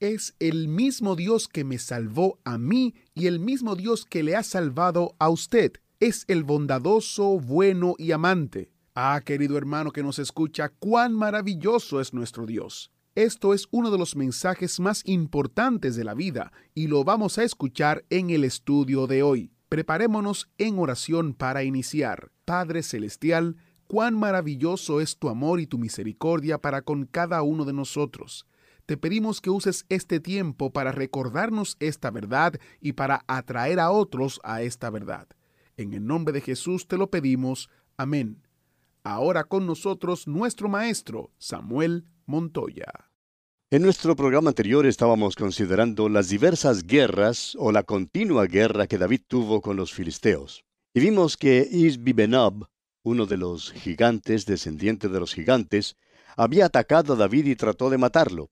Es el mismo Dios que me salvó a mí y el mismo Dios que le ha salvado a usted. Es el bondadoso, bueno y amante. Ah, querido hermano que nos escucha, cuán maravilloso es nuestro Dios. Esto es uno de los mensajes más importantes de la vida y lo vamos a escuchar en el estudio de hoy. Preparémonos en oración para iniciar. Padre Celestial, cuán maravilloso es tu amor y tu misericordia para con cada uno de nosotros. Te pedimos que uses este tiempo para recordarnos esta verdad y para atraer a otros a esta verdad. En el nombre de Jesús te lo pedimos. Amén. Ahora con nosotros nuestro maestro, Samuel Montoya. En nuestro programa anterior estábamos considerando las diversas guerras o la continua guerra que David tuvo con los filisteos. Y vimos que Isbibenob, uno de los gigantes, descendiente de los gigantes, había atacado a David y trató de matarlo.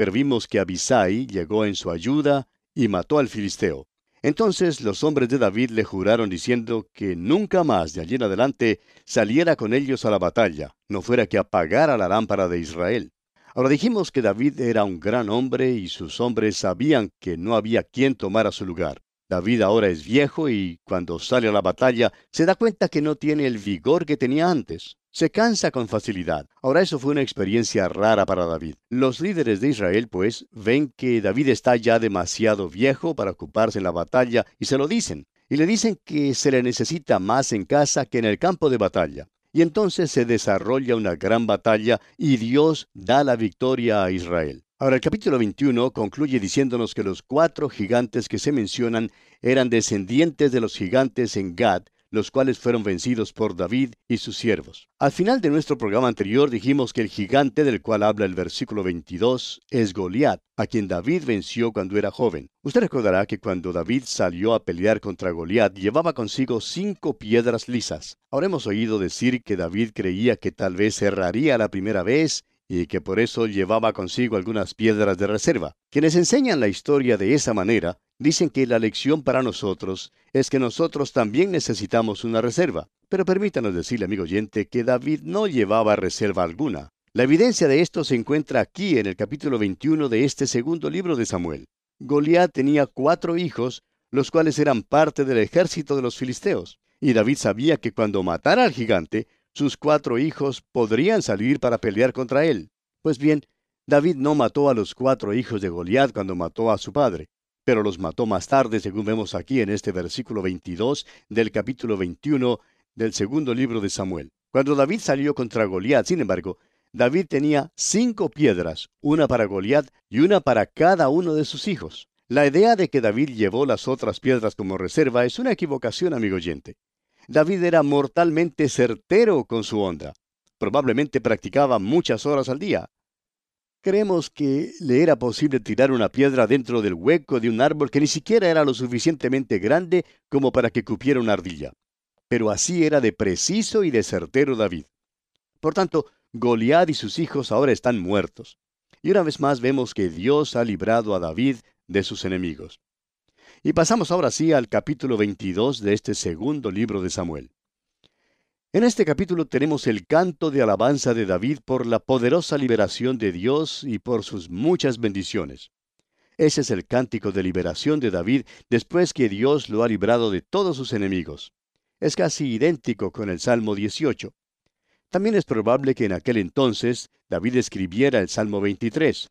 Pero vimos que Abisai llegó en su ayuda y mató al filisteo. Entonces los hombres de David le juraron diciendo que nunca más de allí en adelante saliera con ellos a la batalla, no fuera que apagara la lámpara de Israel. Ahora dijimos que David era un gran hombre y sus hombres sabían que no había quien tomara su lugar. David ahora es viejo y cuando sale a la batalla se da cuenta que no tiene el vigor que tenía antes. Se cansa con facilidad. Ahora eso fue una experiencia rara para David. Los líderes de Israel, pues, ven que David está ya demasiado viejo para ocuparse en la batalla y se lo dicen. Y le dicen que se le necesita más en casa que en el campo de batalla. Y entonces se desarrolla una gran batalla y Dios da la victoria a Israel. Ahora el capítulo 21 concluye diciéndonos que los cuatro gigantes que se mencionan eran descendientes de los gigantes en Gad, los cuales fueron vencidos por David y sus siervos. Al final de nuestro programa anterior dijimos que el gigante del cual habla el versículo 22 es Goliat, a quien David venció cuando era joven. Usted recordará que cuando David salió a pelear contra Goliat llevaba consigo cinco piedras lisas. Ahora hemos oído decir que David creía que tal vez erraría la primera vez y que por eso llevaba consigo algunas piedras de reserva. Quienes enseñan la historia de esa manera dicen que la lección para nosotros es que nosotros también necesitamos una reserva. Pero permítanos decirle, amigo oyente, que David no llevaba reserva alguna. La evidencia de esto se encuentra aquí en el capítulo 21 de este segundo libro de Samuel. Goliat tenía cuatro hijos, los cuales eran parte del ejército de los filisteos. Y David sabía que cuando matara al gigante, sus cuatro hijos podrían salir para pelear contra él. Pues bien, David no mató a los cuatro hijos de Goliat cuando mató a su padre, pero los mató más tarde, según vemos aquí en este versículo 22 del capítulo 21 del segundo libro de Samuel. Cuando David salió contra Goliat, sin embargo, David tenía cinco piedras, una para Goliat y una para cada uno de sus hijos. La idea de que David llevó las otras piedras como reserva es una equivocación, amigo oyente. David era mortalmente certero con su onda. Probablemente practicaba muchas horas al día. Creemos que le era posible tirar una piedra dentro del hueco de un árbol que ni siquiera era lo suficientemente grande como para que cupiera una ardilla. Pero así era de preciso y de certero David. Por tanto, Goliat y sus hijos ahora están muertos. Y una vez más vemos que Dios ha librado a David de sus enemigos. Y pasamos ahora sí al capítulo 22 de este segundo libro de Samuel. En este capítulo tenemos el canto de alabanza de David por la poderosa liberación de Dios y por sus muchas bendiciones. Ese es el cántico de liberación de David después que Dios lo ha librado de todos sus enemigos. Es casi idéntico con el Salmo 18. También es probable que en aquel entonces David escribiera el Salmo 23.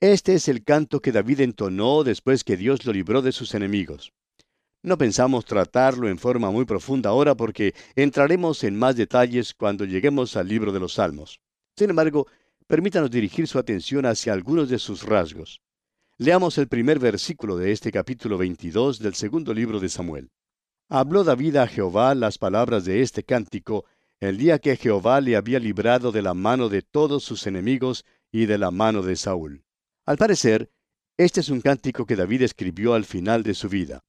Este es el canto que David entonó después que Dios lo libró de sus enemigos. No pensamos tratarlo en forma muy profunda ahora porque entraremos en más detalles cuando lleguemos al libro de los Salmos. Sin embargo, permítanos dirigir su atención hacia algunos de sus rasgos. Leamos el primer versículo de este capítulo 22 del segundo libro de Samuel. Habló David a Jehová las palabras de este cántico el día que Jehová le había librado de la mano de todos sus enemigos y de la mano de Saúl. Al parecer, Este es un cántico que David escribió al final de su vida.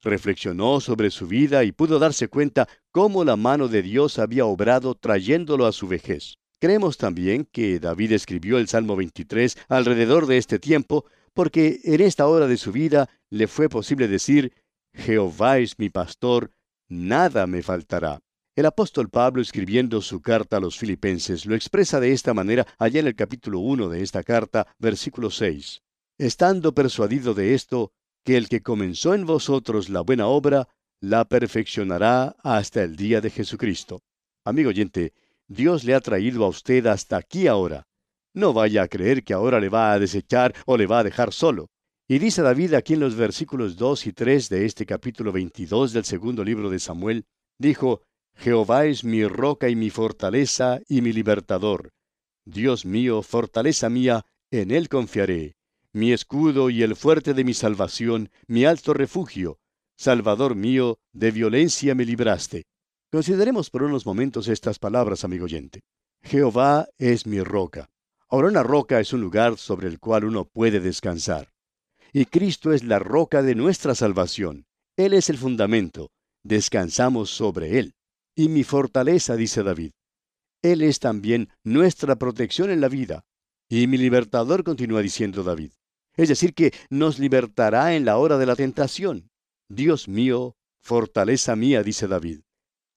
Reflexionó sobre su vida y pudo darse cuenta cómo la mano de Dios había obrado trayéndolo a su vejez. Creemos también que David escribió el Salmo 23 alrededor de este tiempo, porque en esta hora de su vida le fue posible decir, Jehová es mi pastor, nada me faltará. El apóstol Pablo escribiendo su carta a los filipenses lo expresa de esta manera allá en el capítulo 1 de esta carta, versículo 6. Estando persuadido de esto, que el que comenzó en vosotros la buena obra, la perfeccionará hasta el día de Jesucristo. Amigo oyente, Dios le ha traído a usted hasta aquí ahora. No vaya a creer que ahora le va a desechar o le va a dejar solo. Y dice David aquí en los versículos 2 y 3 de este capítulo 22 del segundo libro de Samuel, dijo, Jehová es mi roca y mi fortaleza y mi libertador. Dios mío, fortaleza mía, en él confiaré. Mi escudo y el fuerte de mi salvación, mi alto refugio. Salvador mío, de violencia me libraste. Consideremos por unos momentos estas palabras, amigo oyente. Jehová es mi roca. Ahora una roca es un lugar sobre el cual uno puede descansar. Y Cristo es la roca de nuestra salvación. Él es el fundamento. Descansamos sobre Él y mi fortaleza, dice David. Él es también nuestra protección en la vida. Y mi libertador, continúa diciendo David. Es decir, que nos libertará en la hora de la tentación. Dios mío, fortaleza mía, dice David.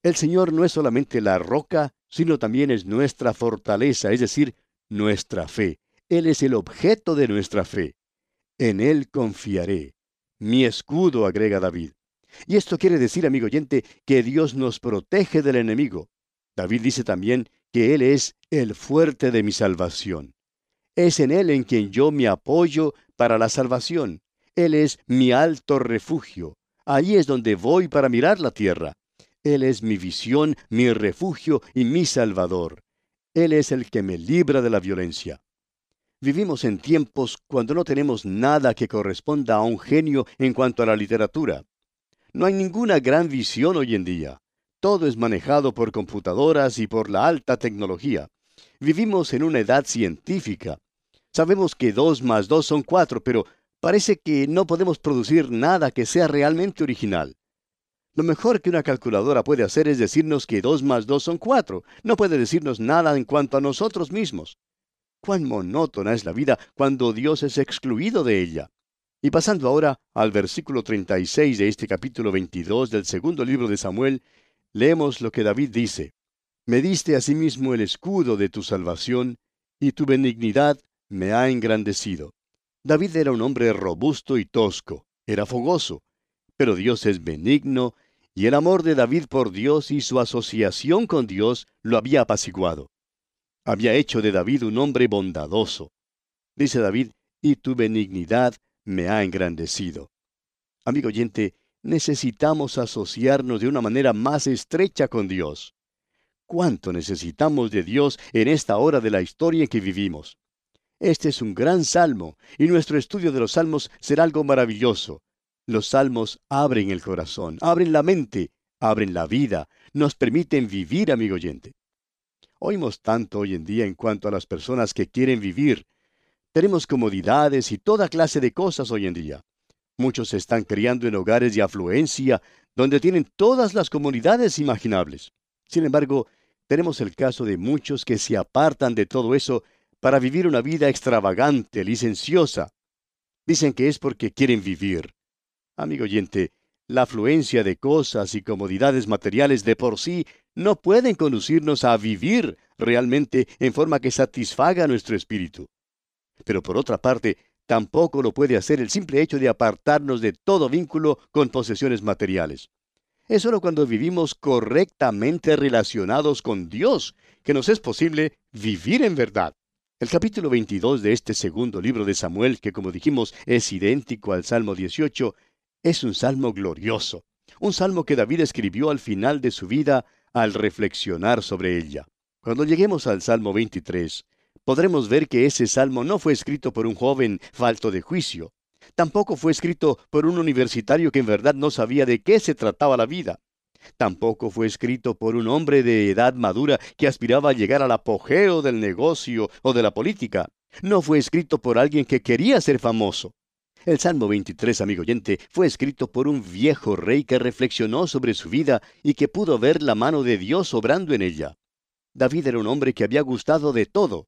El Señor no es solamente la roca, sino también es nuestra fortaleza, es decir, nuestra fe. Él es el objeto de nuestra fe. En Él confiaré. Mi escudo, agrega David. Y esto quiere decir, amigo oyente, que Dios nos protege del enemigo. David dice también que Él es el fuerte de mi salvación. Es en Él en quien yo me apoyo para la salvación. Él es mi alto refugio. Allí es donde voy para mirar la tierra. Él es mi visión, mi refugio y mi salvador. Él es el que me libra de la violencia. Vivimos en tiempos cuando no tenemos nada que corresponda a un genio en cuanto a la literatura. No hay ninguna gran visión hoy en día. Todo es manejado por computadoras y por la alta tecnología. Vivimos en una edad científica. Sabemos que dos más dos son cuatro, pero parece que no podemos producir nada que sea realmente original. Lo mejor que una calculadora puede hacer es decirnos que dos más dos son cuatro. No puede decirnos nada en cuanto a nosotros mismos. Cuán monótona es la vida cuando Dios es excluido de ella. Y pasando ahora al versículo 36 de este capítulo 22 del segundo libro de Samuel, leemos lo que David dice. Me diste asimismo el escudo de tu salvación, y tu benignidad me ha engrandecido. David era un hombre robusto y tosco, era fogoso, pero Dios es benigno, y el amor de David por Dios y su asociación con Dios lo había apaciguado. Había hecho de David un hombre bondadoso. Dice David, y tu benignidad me ha engrandecido. Amigo oyente, necesitamos asociarnos de una manera más estrecha con Dios. ¿Cuánto necesitamos de Dios en esta hora de la historia en que vivimos? Este es un gran salmo, y nuestro estudio de los salmos será algo maravilloso. Los salmos abren el corazón, abren la mente, abren la vida, nos permiten vivir, amigo oyente. Oímos tanto hoy en día en cuanto a las personas que quieren vivir, tenemos comodidades y toda clase de cosas hoy en día. Muchos se están criando en hogares de afluencia, donde tienen todas las comodidades imaginables. Sin embargo, tenemos el caso de muchos que se apartan de todo eso para vivir una vida extravagante, licenciosa. Dicen que es porque quieren vivir. Amigo oyente, la afluencia de cosas y comodidades materiales de por sí no pueden conducirnos a vivir realmente en forma que satisfaga nuestro espíritu. Pero por otra parte, tampoco lo puede hacer el simple hecho de apartarnos de todo vínculo con posesiones materiales. Es solo cuando vivimos correctamente relacionados con Dios que nos es posible vivir en verdad. El capítulo 22 de este segundo libro de Samuel, que como dijimos es idéntico al Salmo 18, es un salmo glorioso, un salmo que David escribió al final de su vida al reflexionar sobre ella. Cuando lleguemos al Salmo 23, podremos ver que ese salmo no fue escrito por un joven falto de juicio. Tampoco fue escrito por un universitario que en verdad no sabía de qué se trataba la vida. Tampoco fue escrito por un hombre de edad madura que aspiraba a llegar al apogeo del negocio o de la política. No fue escrito por alguien que quería ser famoso. El Salmo 23, amigo oyente, fue escrito por un viejo rey que reflexionó sobre su vida y que pudo ver la mano de Dios obrando en ella. David era un hombre que había gustado de todo,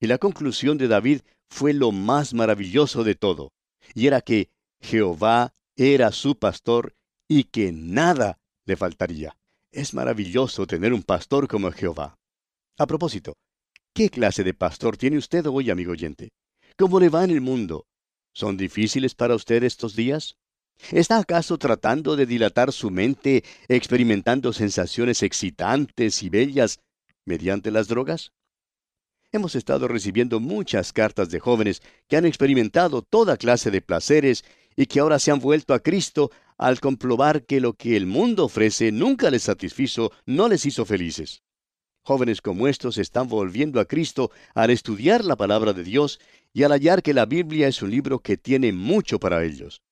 y la conclusión de David fue lo más maravilloso de todo, y era que Jehová era su pastor y que nada le faltaría. Es maravilloso tener un pastor como Jehová. A propósito, ¿qué clase de pastor tiene usted hoy, amigo oyente? ¿Cómo le va en el mundo? ¿Son difíciles para usted estos días? ¿Está acaso tratando de dilatar su mente experimentando sensaciones excitantes y bellas mediante las drogas? Hemos estado recibiendo muchas cartas de jóvenes que han experimentado toda clase de placeres y que ahora se han vuelto a Cristo al comprobar que lo que el mundo ofrece nunca les satisfizo, no les hizo felices. Jóvenes como estos están volviendo a Cristo al estudiar la palabra de Dios y al hallar que la Biblia es un libro que tiene mucho para ellos.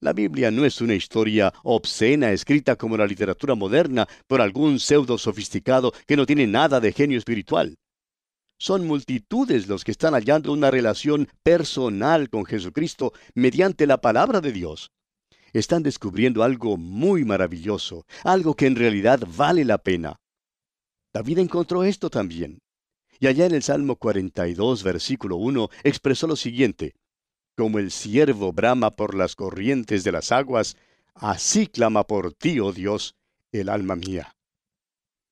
La Biblia no es una historia obscena escrita como la literatura moderna por algún pseudo sofisticado que no tiene nada de genio espiritual. Son multitudes los que están hallando una relación personal con Jesucristo mediante la palabra de Dios. Están descubriendo algo muy maravilloso, algo que en realidad vale la pena. David encontró esto también. Y allá en el Salmo 42, versículo 1, expresó lo siguiente, Como el siervo brama por las corrientes de las aguas, así clama por ti, oh Dios, el alma mía.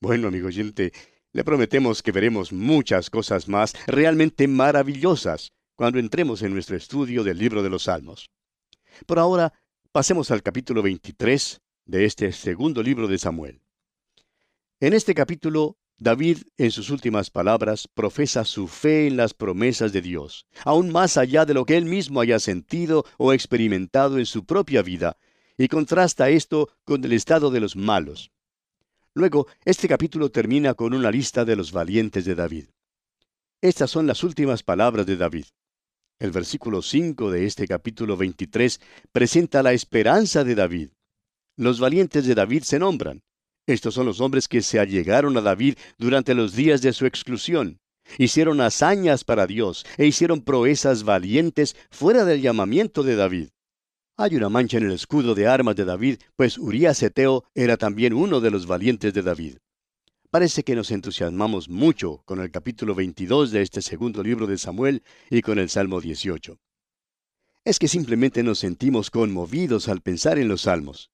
Bueno, amigo oyente, le prometemos que veremos muchas cosas más realmente maravillosas cuando entremos en nuestro estudio del libro de los Salmos. Por ahora, pasemos al capítulo 23 de este segundo libro de Samuel. En este capítulo, David, en sus últimas palabras, profesa su fe en las promesas de Dios, aún más allá de lo que él mismo haya sentido o experimentado en su propia vida, y contrasta esto con el estado de los malos. Luego, este capítulo termina con una lista de los valientes de David. Estas son las últimas palabras de David. El versículo 5 de este capítulo 23 presenta la esperanza de David. Los valientes de David se nombran. Estos son los hombres que se allegaron a David durante los días de su exclusión. Hicieron hazañas para Dios e hicieron proezas valientes fuera del llamamiento de David. Hay una mancha en el escudo de armas de David, pues Urías Eteo era también uno de los valientes de David. Parece que nos entusiasmamos mucho con el capítulo 22 de este segundo libro de Samuel y con el Salmo 18. Es que simplemente nos sentimos conmovidos al pensar en los salmos.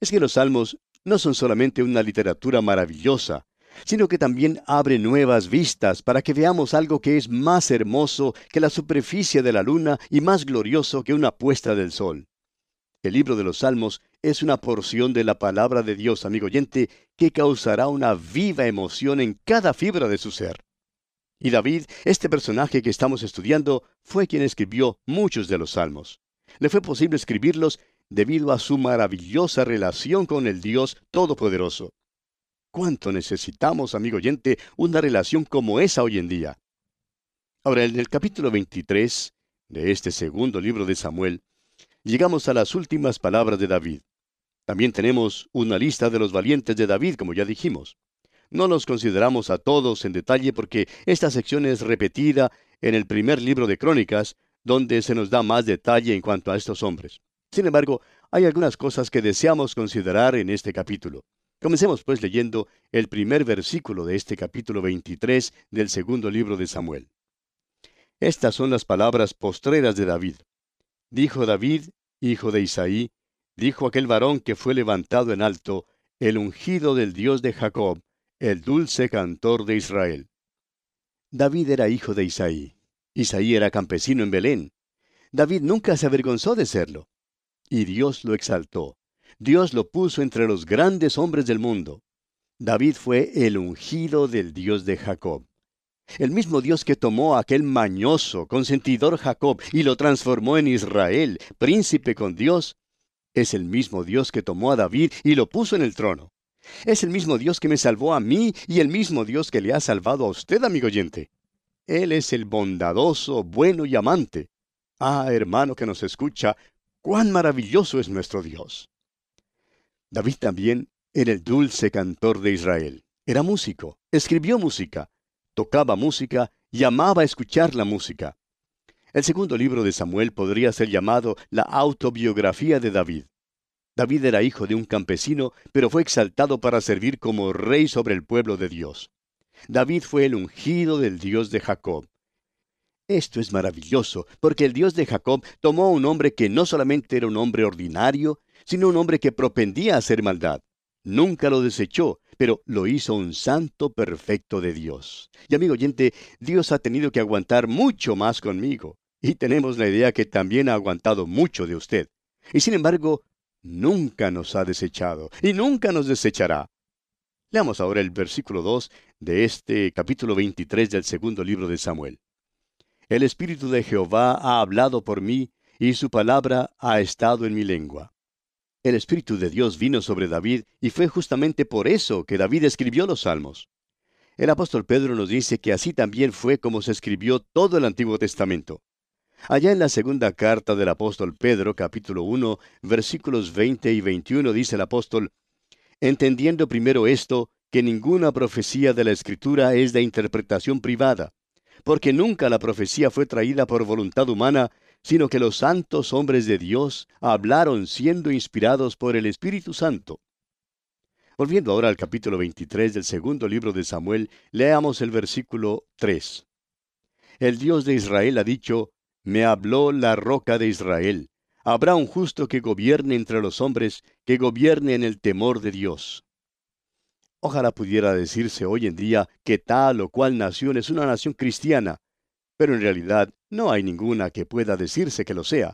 Es que los salmos no son solamente una literatura maravillosa, sino que también abre nuevas vistas para que veamos algo que es más hermoso que la superficie de la luna y más glorioso que una puesta del sol. El libro de los Salmos es una porción de la palabra de Dios, amigo oyente, que causará una viva emoción en cada fibra de su ser. Y David, este personaje que estamos estudiando, fue quien escribió muchos de los salmos. Le fue posible escribirlos debido a su maravillosa relación con el Dios Todopoderoso. ¿Cuánto necesitamos, amigo oyente, una relación como esa hoy en día? Ahora, en el capítulo 23 de este segundo libro de Samuel, llegamos a las últimas palabras de David. También tenemos una lista de los valientes de David, como ya dijimos. No los consideramos a todos en detalle porque esta sección es repetida en el primer libro de Crónicas, donde se nos da más detalle en cuanto a estos hombres. Sin embargo, hay algunas cosas que deseamos considerar en este capítulo. Comencemos pues leyendo el primer versículo de este capítulo 23 del segundo libro de Samuel. Estas son las palabras postreras de David. Dijo David, hijo de Isaí, dijo aquel varón que fue levantado en alto, el ungido del Dios de Jacob, el dulce cantor de Israel. David era hijo de Isaí. Isaí era campesino en Belén. David nunca se avergonzó de serlo. Y Dios lo exaltó. Dios lo puso entre los grandes hombres del mundo. David fue el ungido del Dios de Jacob. El mismo Dios que tomó a aquel mañoso, consentidor Jacob y lo transformó en Israel, príncipe con Dios, es el mismo Dios que tomó a David y lo puso en el trono. Es el mismo Dios que me salvó a mí y el mismo Dios que le ha salvado a usted, amigo oyente. Él es el bondadoso, bueno y amante. Ah, hermano que nos escucha, cuán maravilloso es nuestro Dios. David también era el dulce cantor de Israel. Era músico, escribió música, tocaba música y amaba escuchar la música. El segundo libro de Samuel podría ser llamado la autobiografía de David. David era hijo de un campesino, pero fue exaltado para servir como rey sobre el pueblo de Dios. David fue el ungido del Dios de Jacob. Esto es maravilloso, porque el Dios de Jacob tomó a un hombre que no solamente era un hombre ordinario, sino un hombre que propendía a hacer maldad. Nunca lo desechó, pero lo hizo un santo perfecto de Dios. Y amigo oyente, Dios ha tenido que aguantar mucho más conmigo. Y tenemos la idea que también ha aguantado mucho de usted. Y sin embargo, nunca nos ha desechado y nunca nos desechará. Leamos ahora el versículo 2 de este capítulo 23 del segundo libro de Samuel. El Espíritu de Jehová ha hablado por mí, y su palabra ha estado en mi lengua. El Espíritu de Dios vino sobre David, y fue justamente por eso que David escribió los salmos. El apóstol Pedro nos dice que así también fue como se escribió todo el Antiguo Testamento. Allá en la segunda carta del apóstol Pedro, capítulo 1, versículos 20 y 21, dice el apóstol, entendiendo primero esto, que ninguna profecía de la Escritura es de interpretación privada, porque nunca la profecía fue traída por voluntad humana, sino que los santos hombres de Dios hablaron siendo inspirados por el Espíritu Santo. Volviendo ahora al capítulo 23 del segundo libro de Samuel, leamos el versículo 3. El Dios de Israel ha dicho, Me habló la roca de Israel. Habrá un justo que gobierne entre los hombres, que gobierne en el temor de Dios. Ojalá pudiera decirse hoy en día que tal o cual nación es una nación cristiana, pero en realidad no hay ninguna que pueda decirse que lo sea.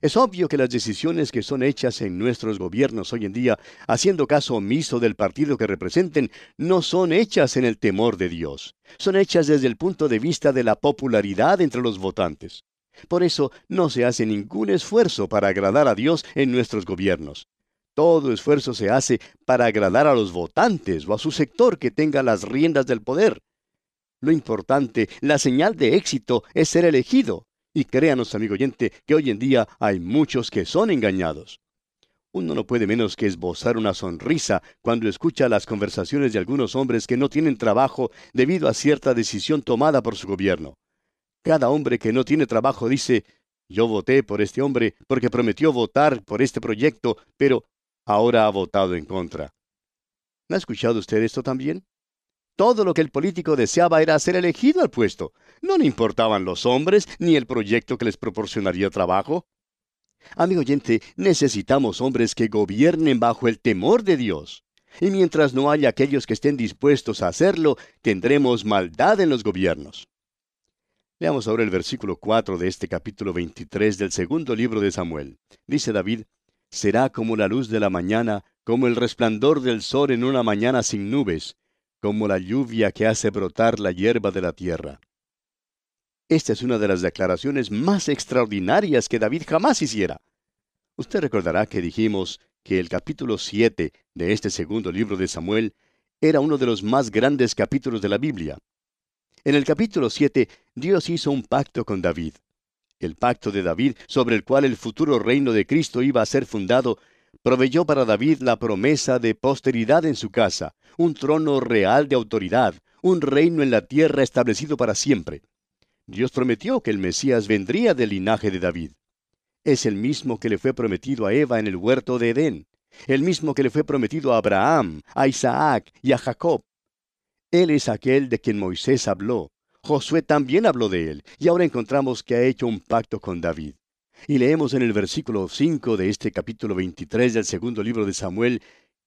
Es obvio que las decisiones que son hechas en nuestros gobiernos hoy en día, haciendo caso omiso del partido que representen, no son hechas en el temor de Dios. Son hechas desde el punto de vista de la popularidad entre los votantes. Por eso no se hace ningún esfuerzo para agradar a Dios en nuestros gobiernos. Todo esfuerzo se hace para agradar a los votantes o a su sector que tenga las riendas del poder. Lo importante, la señal de éxito es ser elegido. Y créanos, amigo oyente, que hoy en día hay muchos que son engañados. Uno no puede menos que esbozar una sonrisa cuando escucha las conversaciones de algunos hombres que no tienen trabajo debido a cierta decisión tomada por su gobierno. Cada hombre que no tiene trabajo dice, yo voté por este hombre porque prometió votar por este proyecto, pero ahora ha votado en contra. ¿No ha escuchado usted esto también? Todo lo que el político deseaba era ser elegido al puesto. No le importaban los hombres ni el proyecto que les proporcionaría trabajo. Amigo oyente, necesitamos hombres que gobiernen bajo el temor de Dios. Y mientras no haya aquellos que estén dispuestos a hacerlo, tendremos maldad en los gobiernos. Leamos ahora el versículo 4 de este capítulo 23 del segundo libro de Samuel. Dice David, será como la luz de la mañana, como el resplandor del sol en una mañana sin nubes, como la lluvia que hace brotar la hierba de la tierra. Esta es una de las declaraciones más extraordinarias que David jamás hiciera. Usted recordará que dijimos que el capítulo 7 de este segundo libro de Samuel era uno de los más grandes capítulos de la Biblia. En el capítulo 7, Dios hizo un pacto con David el pacto de David, sobre el cual el futuro reino de Cristo iba a ser fundado, proveyó para David la promesa de posteridad en su casa, un trono real de autoridad, un reino en la tierra establecido para siempre. Dios prometió que el Mesías vendría del linaje de David. Es el mismo que le fue prometido a Eva en el huerto de Edén, el mismo que le fue prometido a Abraham, a Isaac y a Jacob. Él es aquel de quien Moisés habló, Josué también habló de él, y ahora encontramos que ha hecho un pacto con David. Y leemos en el versículo 5 de este capítulo 23 del segundo libro de Samuel,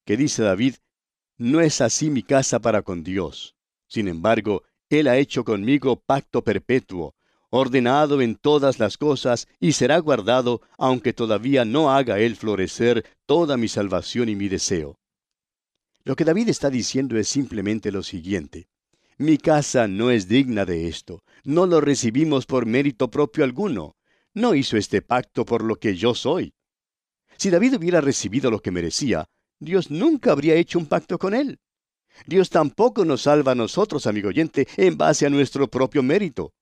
que dice David, No es así mi casa para con Dios. Sin embargo, Él ha hecho conmigo pacto perpetuo, ordenado en todas las cosas, y será guardado, aunque todavía no haga Él florecer toda mi salvación y mi deseo. Lo que David está diciendo es simplemente lo siguiente. Mi casa no es digna de esto. No lo recibimos por mérito propio alguno. No hizo este pacto por lo que yo soy. Si David hubiera recibido lo que merecía, Dios nunca habría hecho un pacto con él. Dios tampoco nos salva a nosotros, amigo oyente, en base a nuestro propio mérito.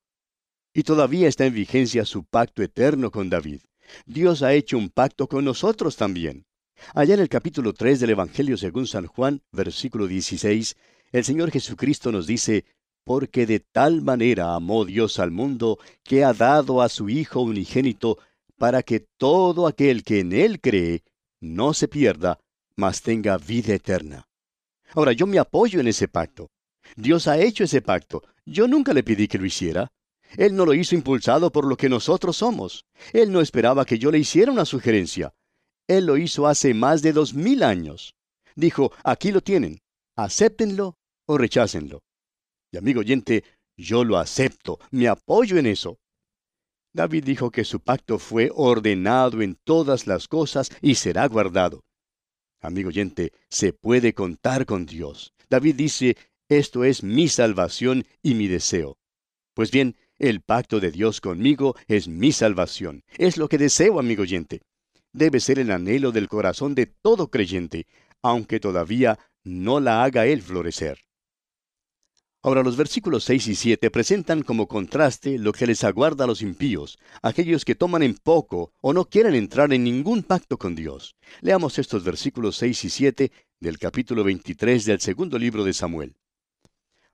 Y todavía está en vigencia su pacto eterno con David. Dios ha hecho un pacto con nosotros también. Allá en el capítulo 3 del Evangelio según San Juan, versículo 16, el Señor Jesucristo nos dice, porque de tal manera amó Dios al mundo que ha dado a su Hijo unigénito para que todo aquel que en Él cree no se pierda, mas tenga vida eterna. Ahora, yo me apoyo en ese pacto. Dios ha hecho ese pacto. Yo nunca le pedí que lo hiciera. Él no lo hizo impulsado por lo que nosotros somos. Él no esperaba que yo le hiciera una sugerencia. Él lo hizo hace más de dos mil años. Dijo, aquí lo tienen. Acéptenlo o rechácenlo. Amigo oyente, yo lo acepto, me apoyo en eso. David dijo que su pacto fue ordenado en todas las cosas y será guardado. Amigo oyente, se puede contar con Dios. David dice, esto es mi salvación y mi deseo. Pues bien, el pacto de Dios conmigo es mi salvación. Es lo que deseo, amigo oyente. Debe ser el anhelo del corazón de todo creyente, aunque todavía no la haga él florecer. Ahora los versículos 6 y 7 presentan como contraste lo que les aguarda a los impíos, aquellos que toman en poco o no quieren entrar en ningún pacto con Dios. Leamos estos versículos 6 y 7 del capítulo 23 del segundo libro de Samuel.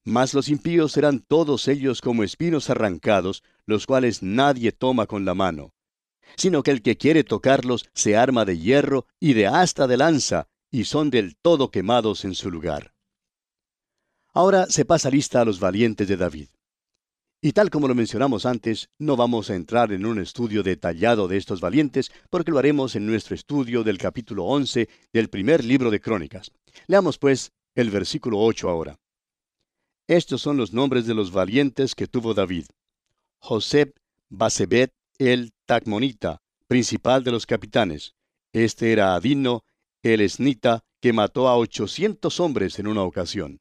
Mas los impíos serán todos ellos como espinos arrancados, los cuales nadie toma con la mano, sino que el que quiere tocarlos se arma de hierro y de asta de lanza, y son del todo quemados en su lugar. Ahora se pasa lista a los valientes de David. Y tal como lo mencionamos antes, no vamos a entrar en un estudio detallado de estos valientes, porque lo haremos en nuestro estudio del capítulo 11 del primer libro de Crónicas. Leamos pues el versículo 8 ahora. Estos son los nombres de los valientes que tuvo David. Josep Basebet el Tacmonita, principal de los capitanes. Este era Adino, el esnita, que mató a ochocientos hombres en una ocasión.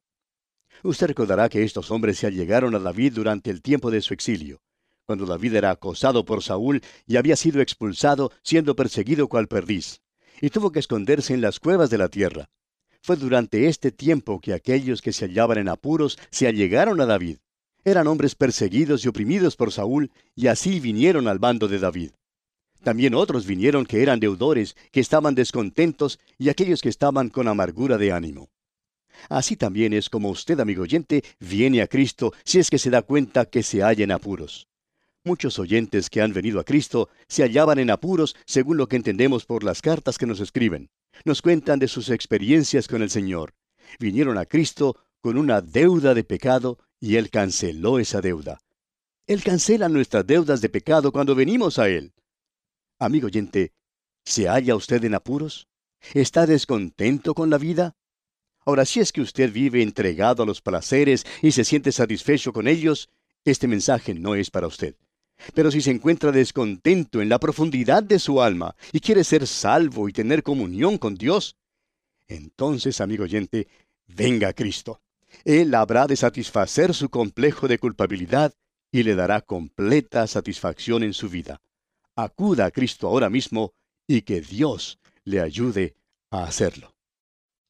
Usted recordará que estos hombres se allegaron a David durante el tiempo de su exilio, cuando David era acosado por Saúl y había sido expulsado siendo perseguido cual perdiz, y tuvo que esconderse en las cuevas de la tierra. Fue durante este tiempo que aquellos que se hallaban en apuros se allegaron a David. Eran hombres perseguidos y oprimidos por Saúl, y así vinieron al bando de David. También otros vinieron que eran deudores, que estaban descontentos, y aquellos que estaban con amargura de ánimo. Así también es como usted, amigo oyente, viene a Cristo si es que se da cuenta que se halla en apuros. Muchos oyentes que han venido a Cristo se hallaban en apuros según lo que entendemos por las cartas que nos escriben. Nos cuentan de sus experiencias con el Señor. Vinieron a Cristo con una deuda de pecado y Él canceló esa deuda. Él cancela nuestras deudas de pecado cuando venimos a Él. Amigo oyente, ¿se halla usted en apuros? ¿Está descontento con la vida? Ahora, si es que usted vive entregado a los placeres y se siente satisfecho con ellos, este mensaje no es para usted. Pero si se encuentra descontento en la profundidad de su alma y quiere ser salvo y tener comunión con Dios, entonces, amigo oyente, venga a Cristo. Él habrá de satisfacer su complejo de culpabilidad y le dará completa satisfacción en su vida. Acuda a Cristo ahora mismo y que Dios le ayude a hacerlo.